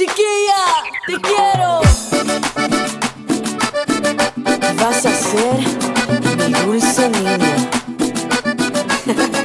Chiquilla, te quiero. Vas a ser mi dulce niña.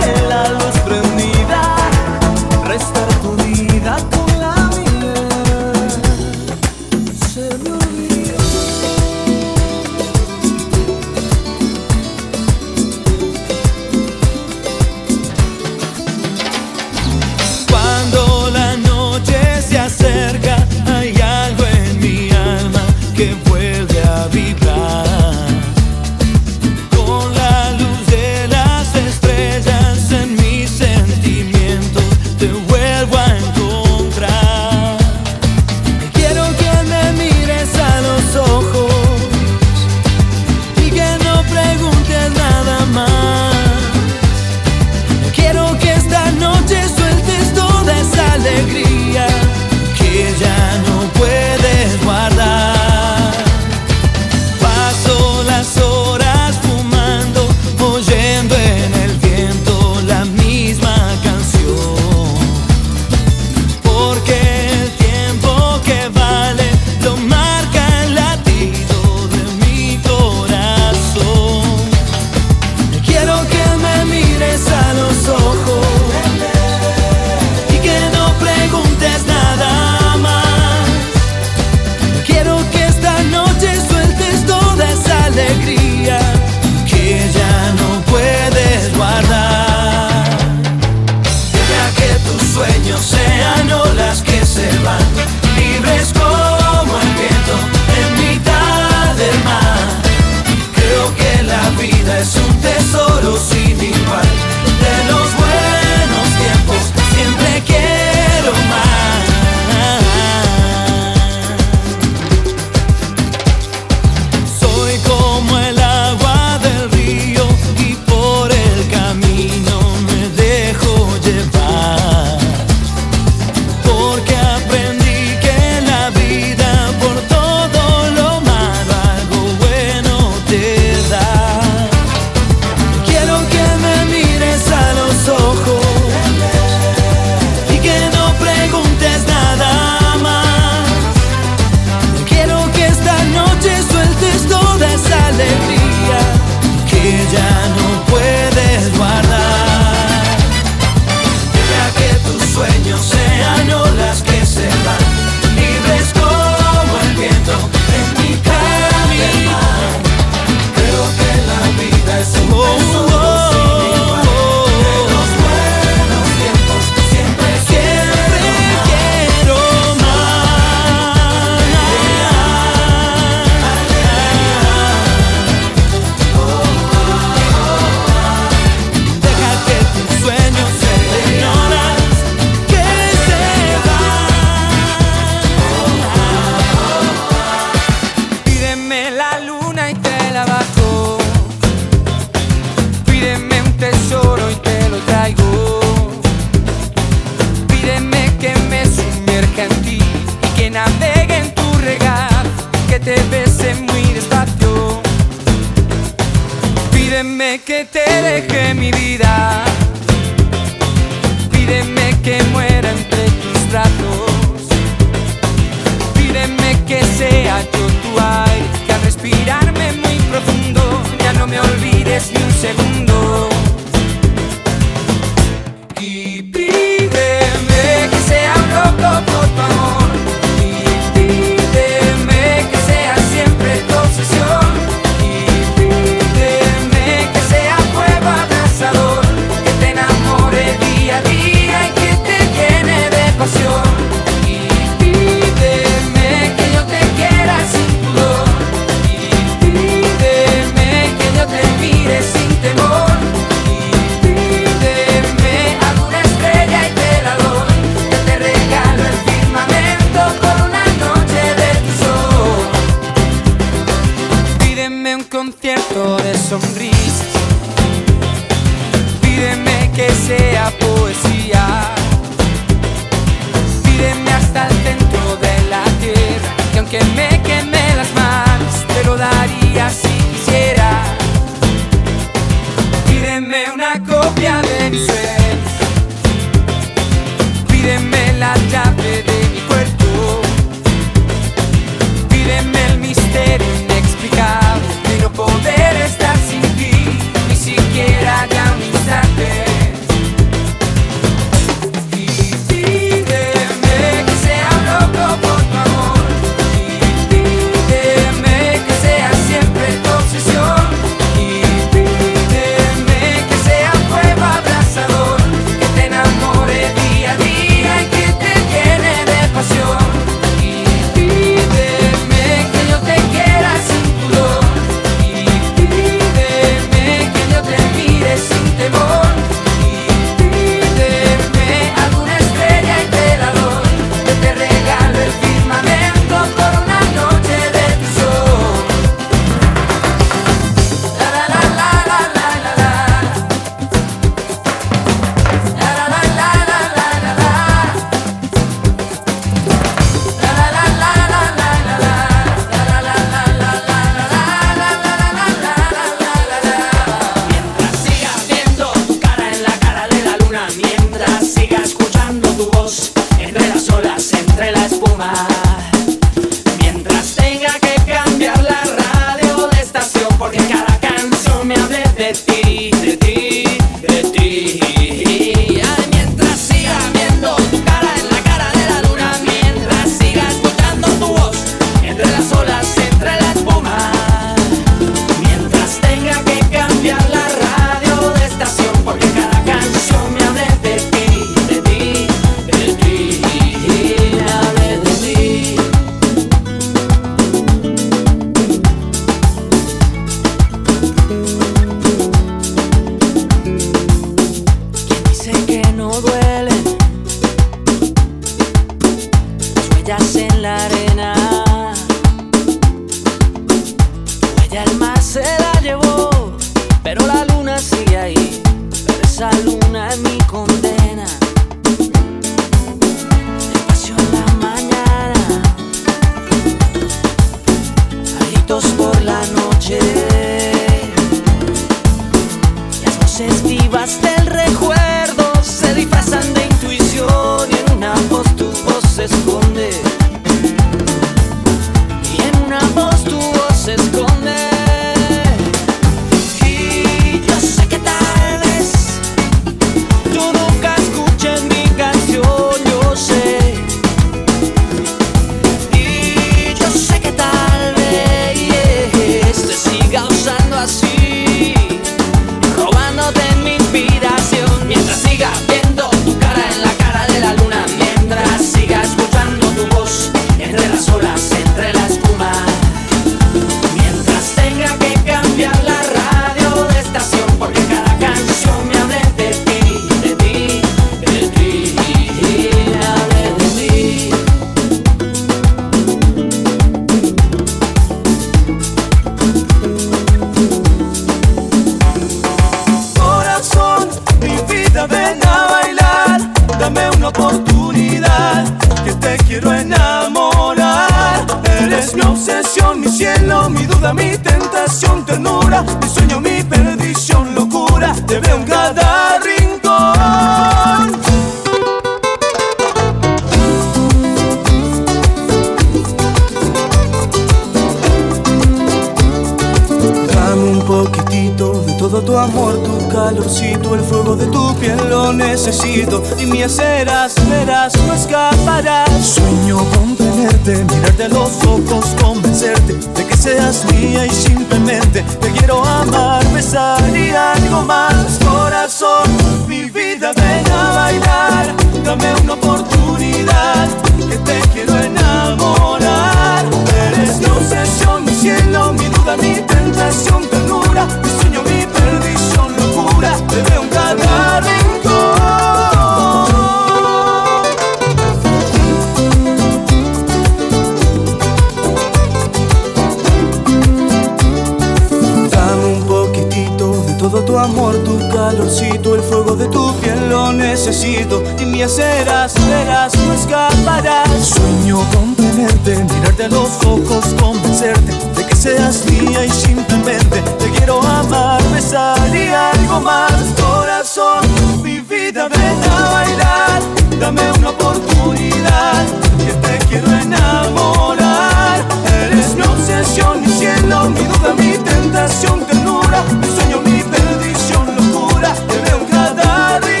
Sueño con tenerte, mirarte a los ojos, convencerte de que seas mía y simplemente te quiero amar, besar y algo más. Corazón, mi vida, ven a bailar, dame una oportunidad, que te quiero enamorar. Eres mi obsesión, mi cielo, mi duda, mi tentación, ternura, mi sueño, mi perdición, locura, te veo cada día.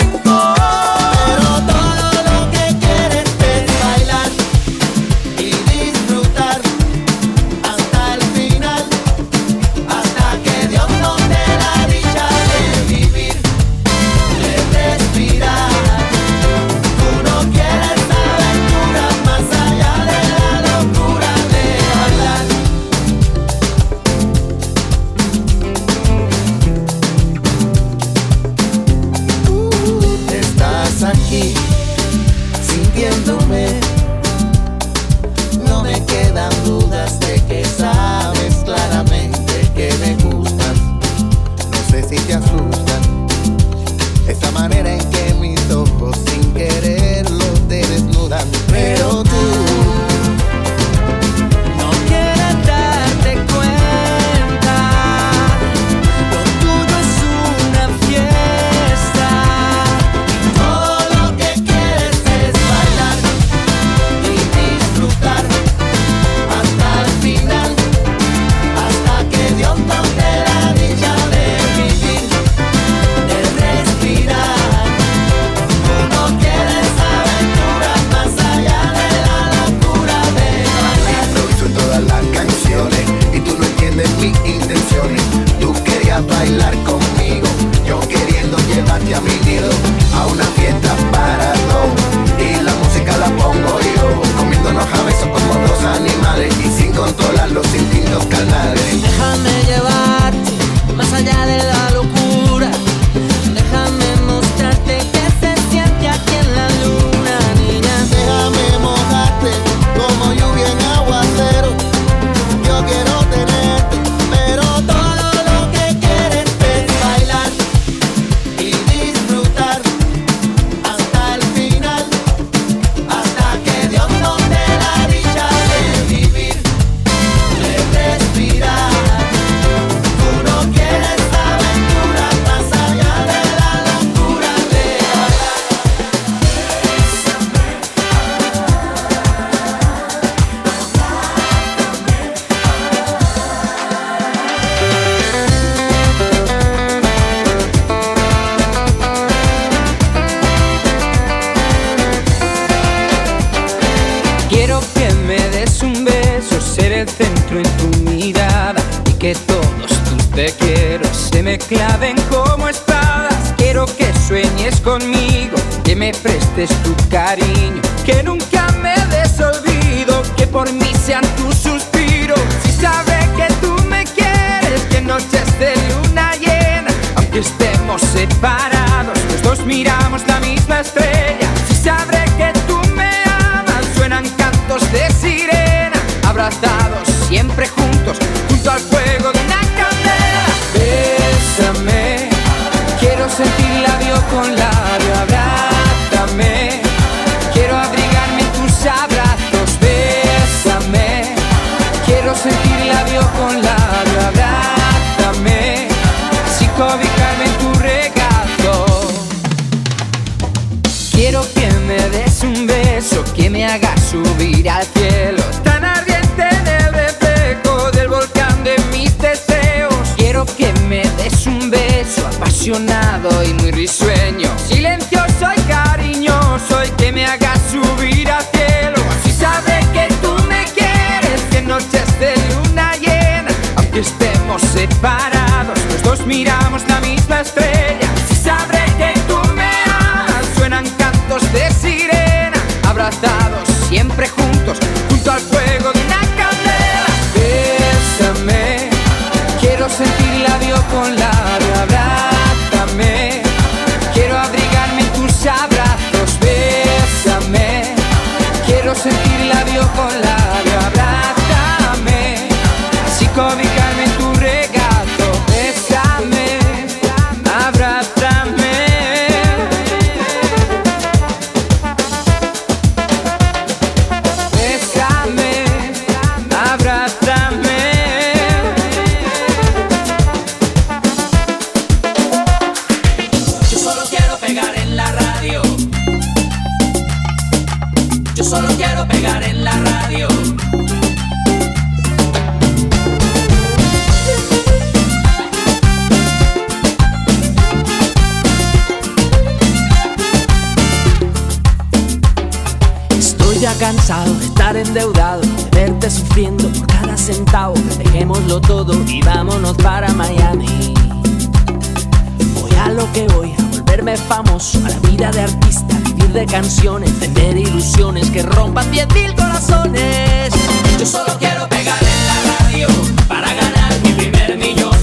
mil corazones. Yo solo quiero pegar en la radio para ganar mi primer millón.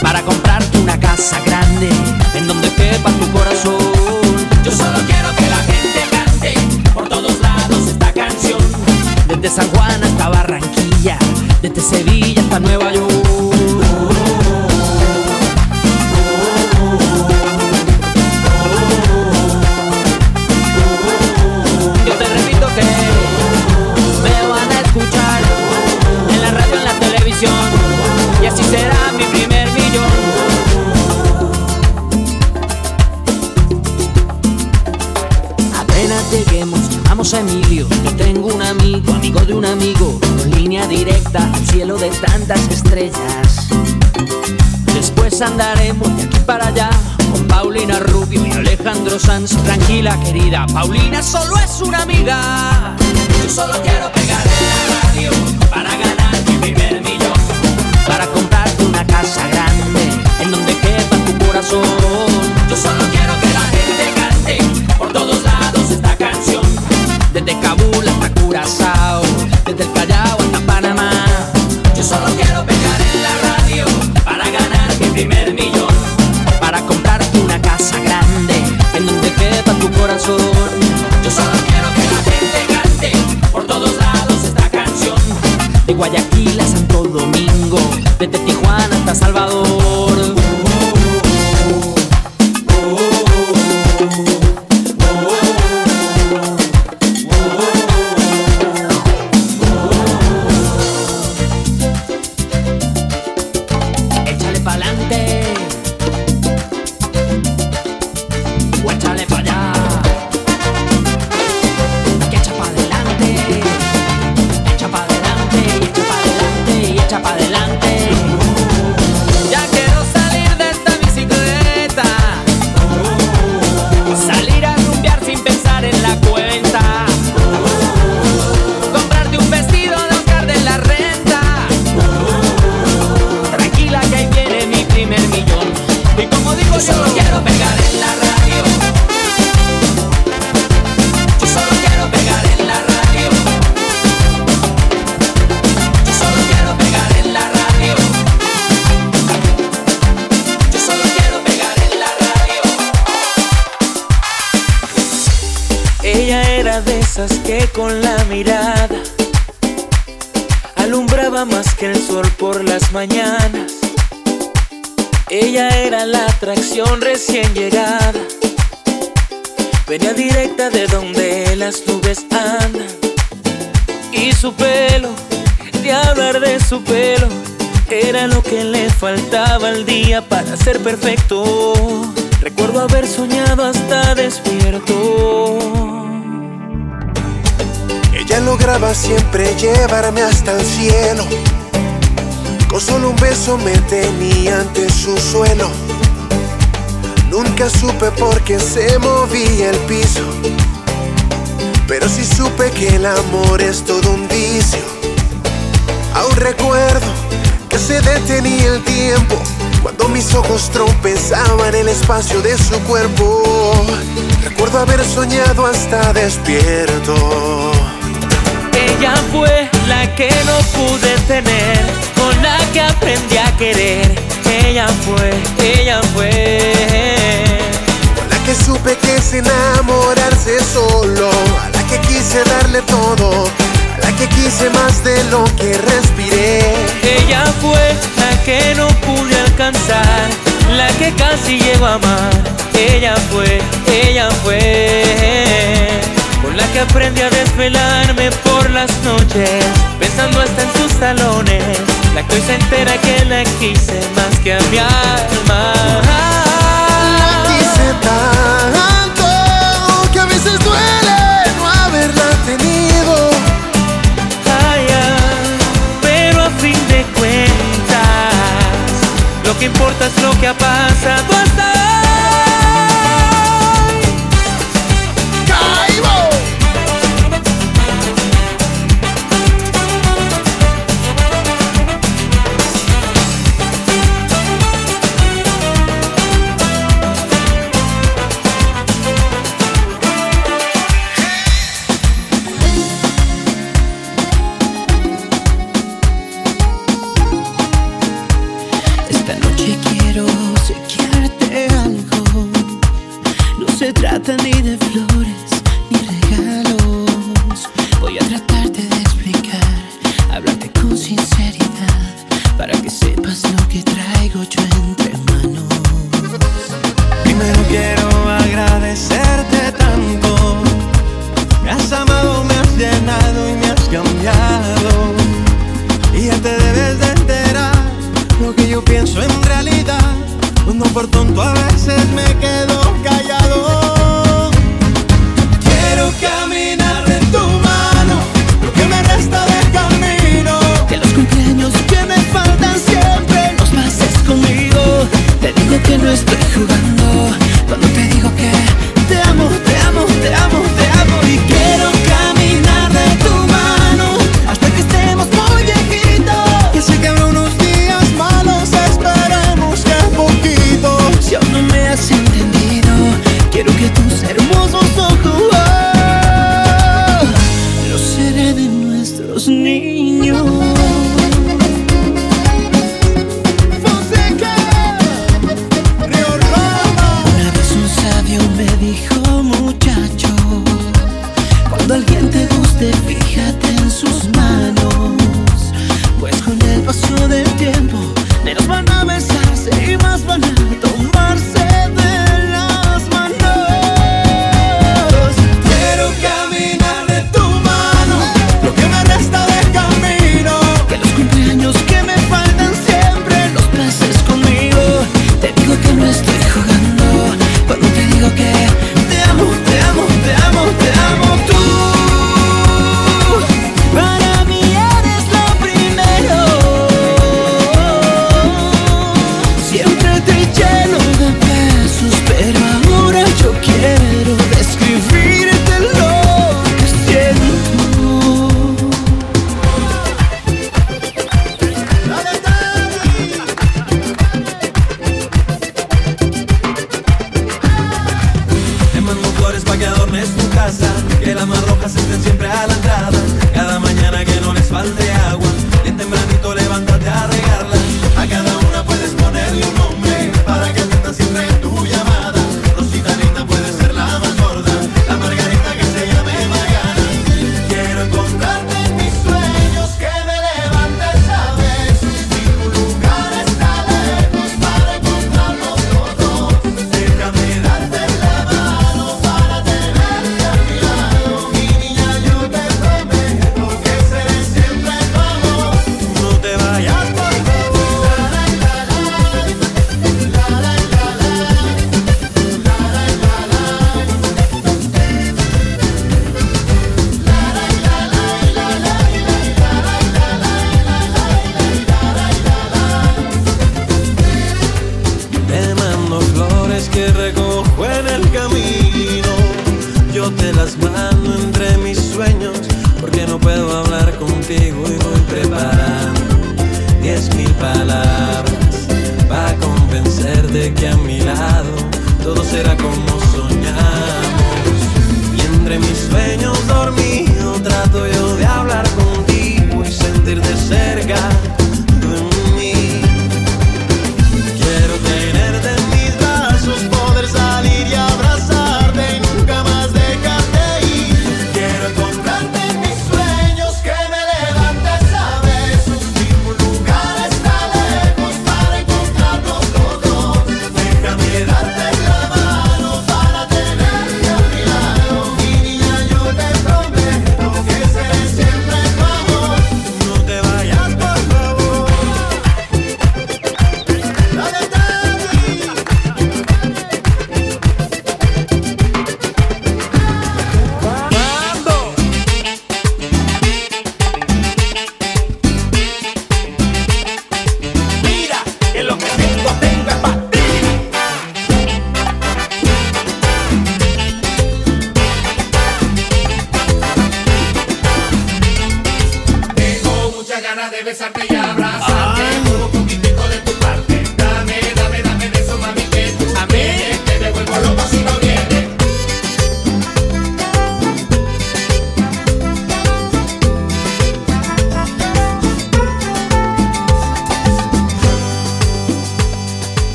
Para comprarte una casa grande en donde quepa tu corazón. Yo solo quiero que la gente cante por todos lados esta canción. Desde San Juan hasta Barranquilla, desde Sevilla hasta Nueva York. querida. Paulina solo es una amiga. Yo solo quiero pegar. échale pa canción recién llegada. Venía directa de donde las nubes andan. Y su pelo, de hablar de su pelo, era lo que le faltaba al día para ser perfecto. Recuerdo haber soñado hasta despierto. Ella lograba siempre llevarme hasta el cielo. Con solo un beso me tenía ante su suelo Nunca supe por qué se movía el piso. Pero sí supe que el amor es todo un vicio. Aún recuerdo que se detenía el tiempo cuando mis ojos tropezaban el espacio de su cuerpo. Recuerdo haber soñado hasta despierto. Ella fue la que no pude tener, con la que aprendí a querer. Ella fue, ella fue. Supe que es enamorarse solo, a la que quise darle todo, a la que quise más de lo que respiré. Ella fue la que no pude alcanzar, la que casi llego a amar. Ella fue, ella fue. Con la que aprendí a desvelarme por las noches, pensando hasta en sus salones. La que hoy se entera que la quise más que a mi alma. Veces duele no haberla tenido. Ay, ay, pero a fin de cuentas, lo que importa es lo que ha pasado hasta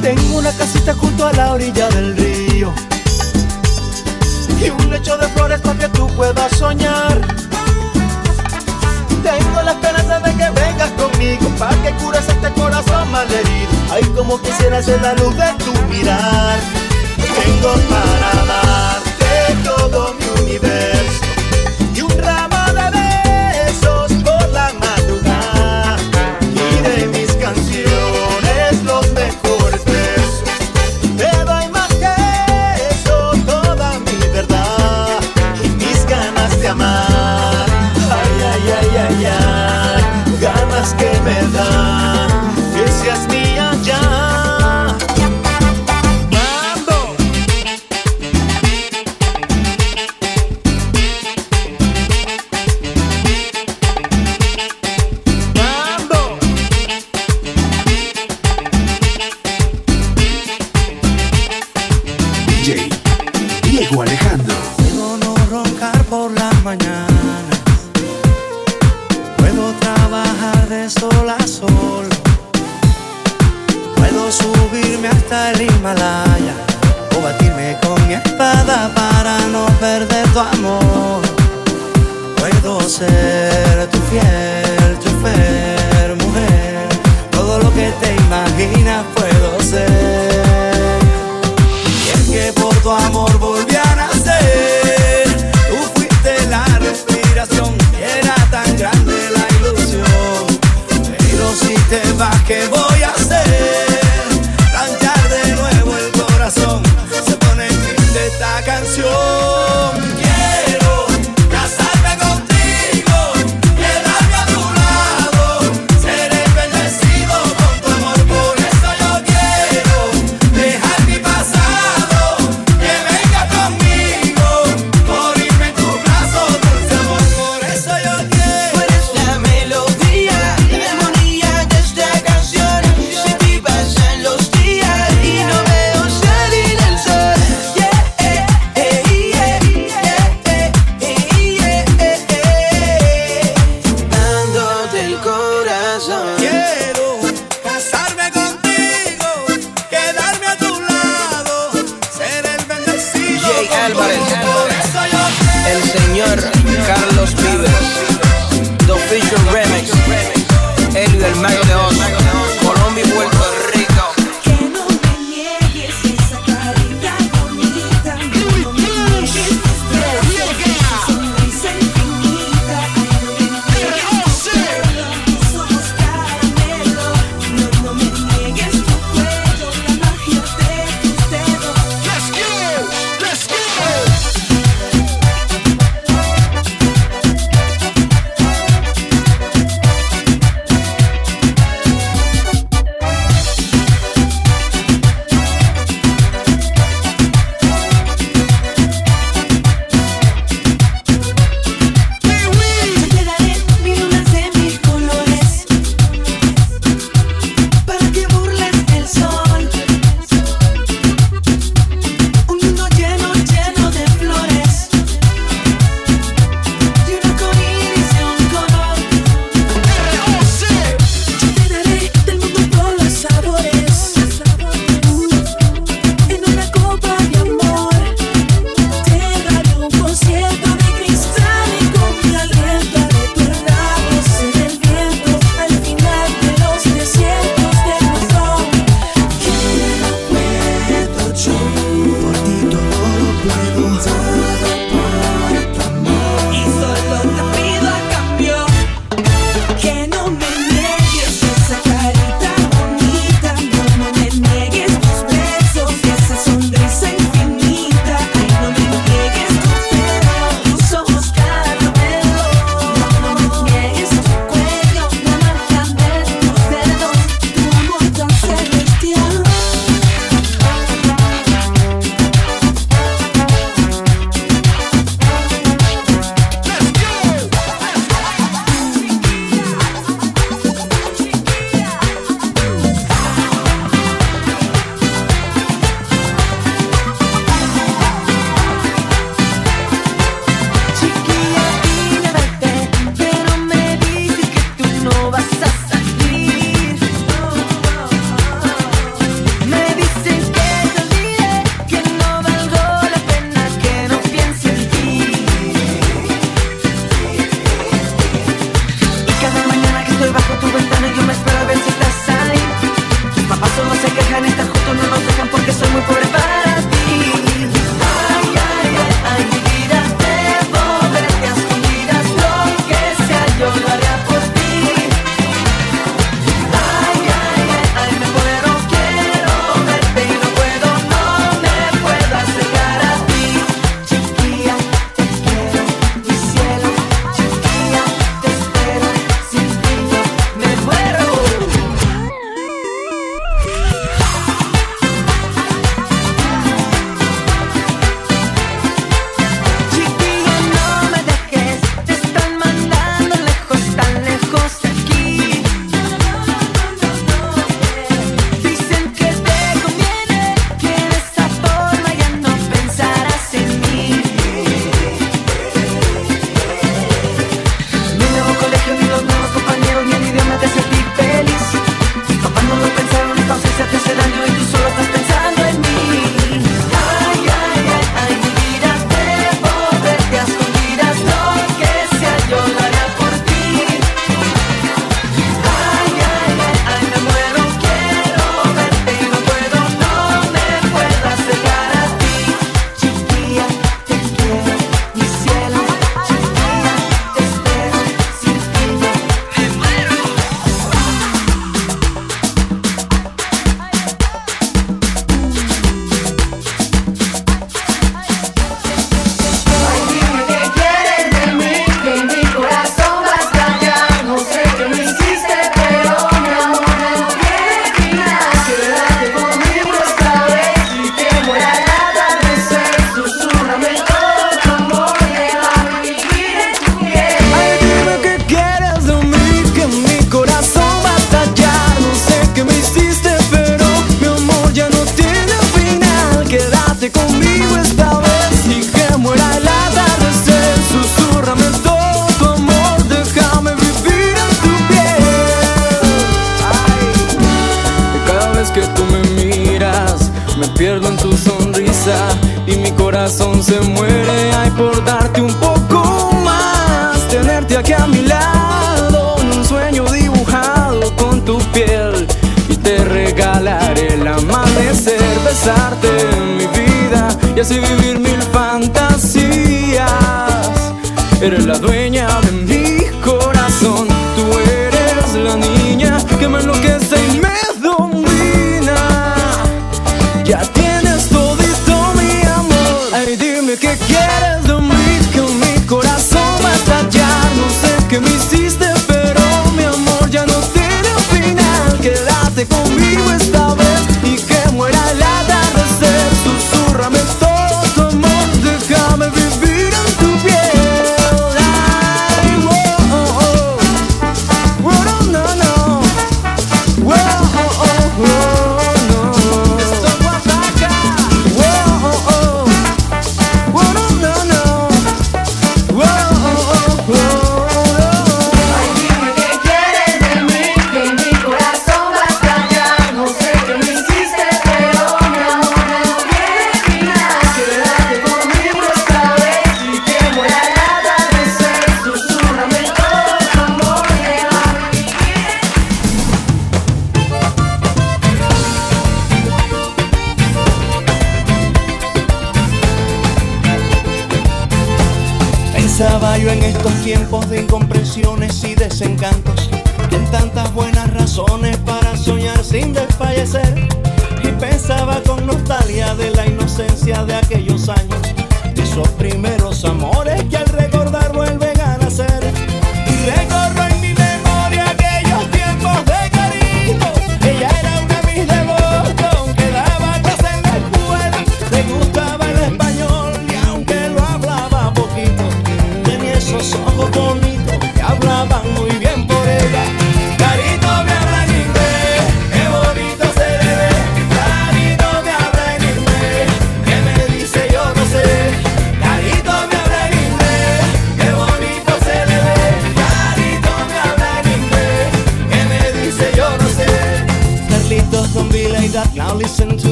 Tengo una casita junto a la orilla del río y un lecho de flores para que tú puedas soñar. Tengo la esperanza de que vengas conmigo para que cures este corazón malherido. Ay, como quisiera ser la luz de tu mirar. Tengo para darte todo mi universo. Diego Alejandro.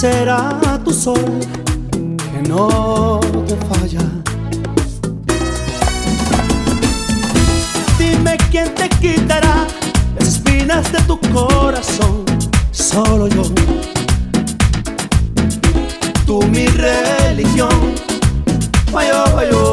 será tu sol que no te falla. Dime quién te quitará las espinas de tu corazón, solo yo. Tú mi religión, vaya, vaya.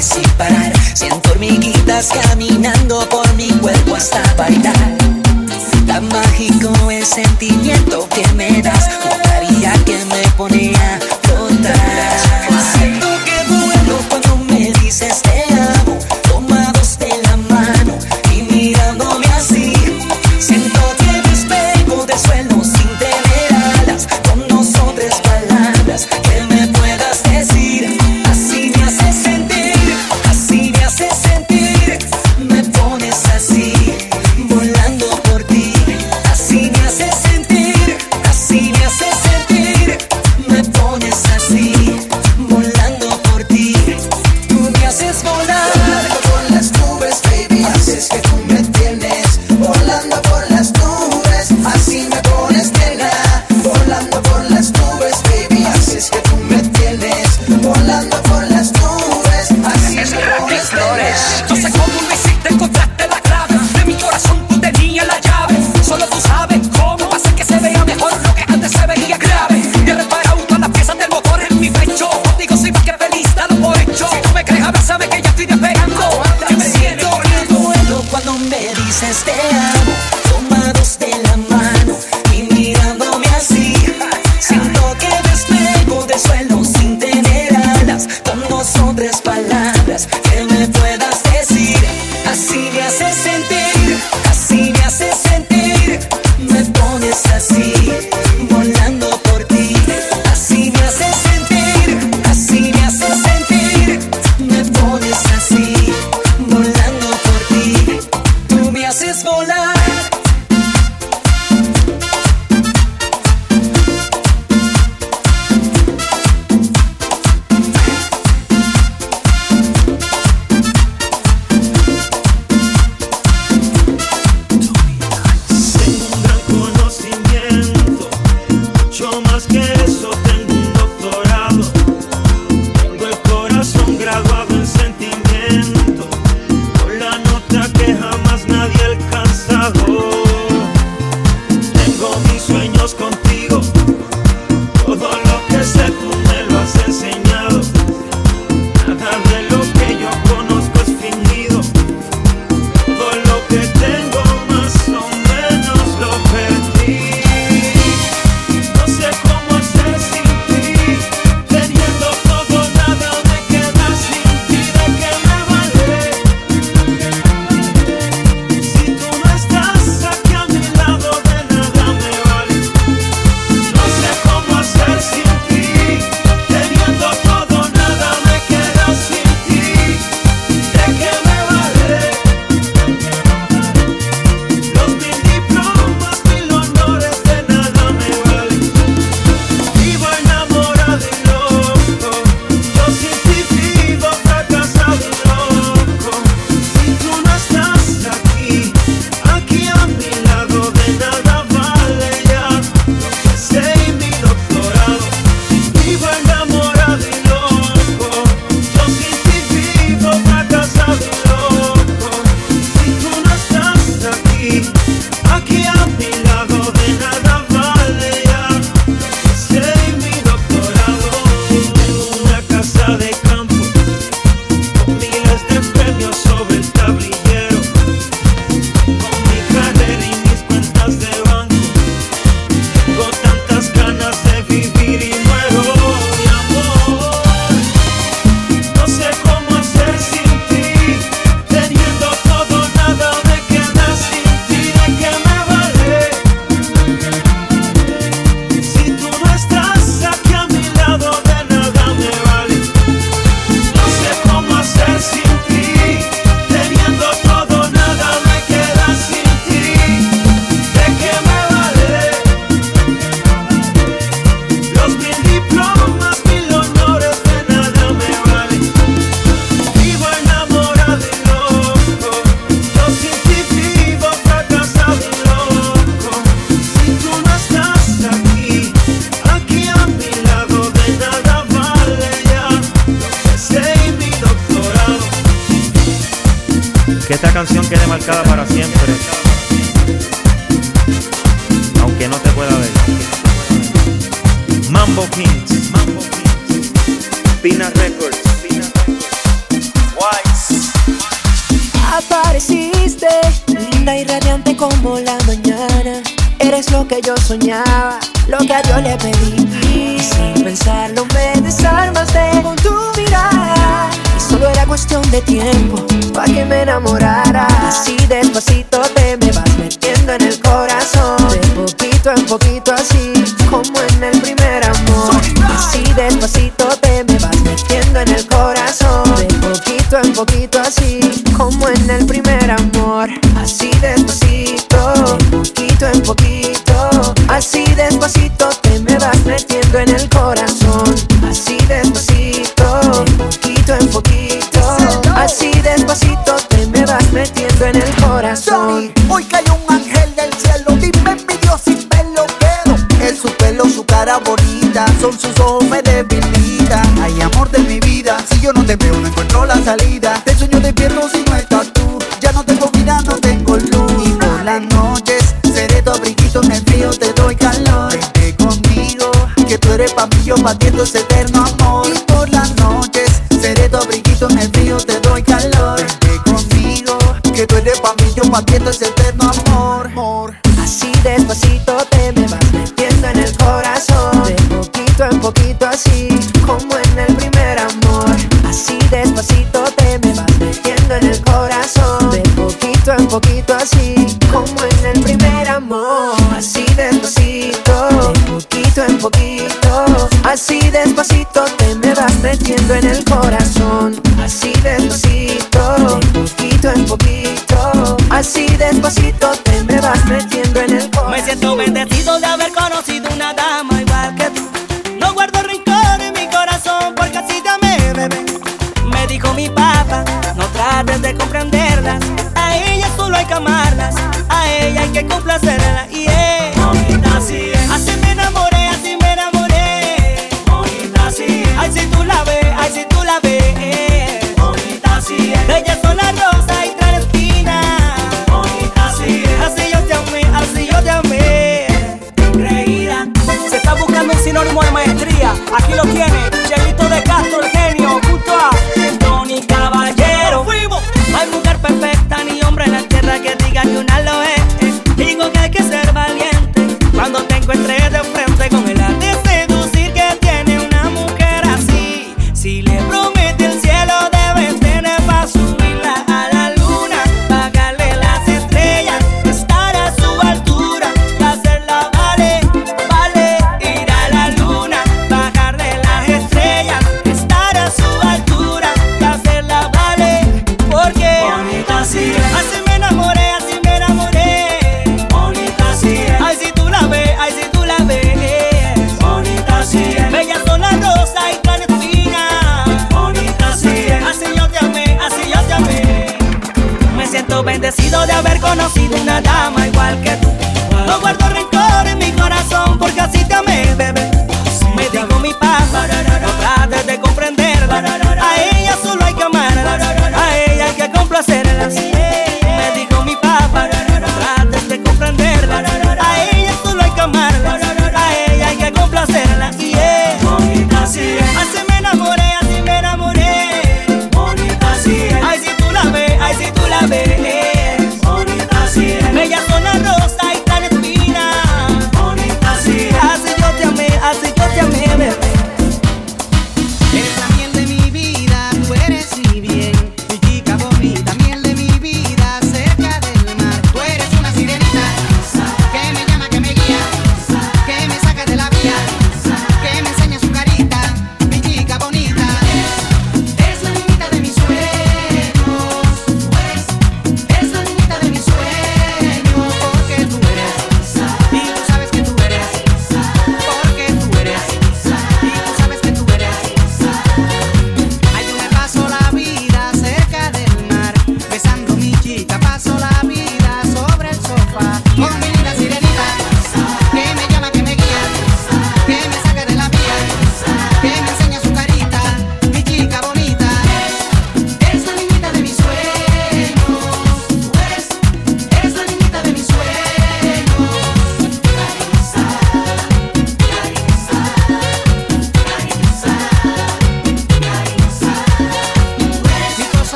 sin parar. Siento hormiguitas caminando por mi cuerpo hasta bailar. Tan mágico el sentimiento que me das, notaría que me pone a flotar.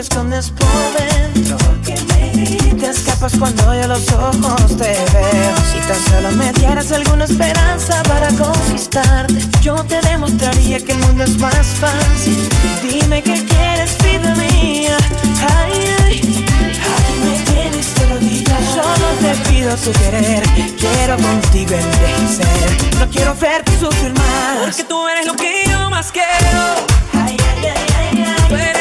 que escondes por dentro. Te escapas cuando ya los ojos te veo. Si tan solo me dieras alguna esperanza para conquistarte Yo te demostraría que el mundo es más fácil. Dime qué quieres, vida mía. Ay, ay, ay me tienes de rodillas Solo te pido tu querer. Quiero contigo envejecer No quiero verte sufrir más. Porque tú eres lo que yo más quiero. Ay, ay, ay, ay.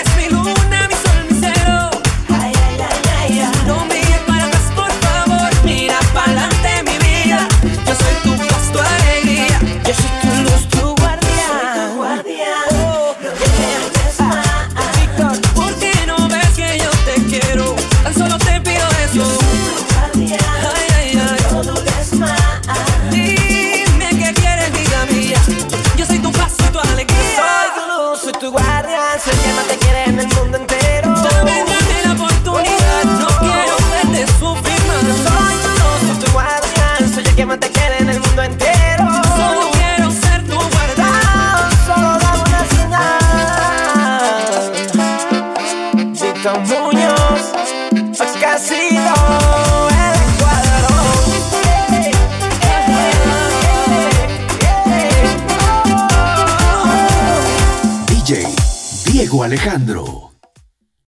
Alejandro.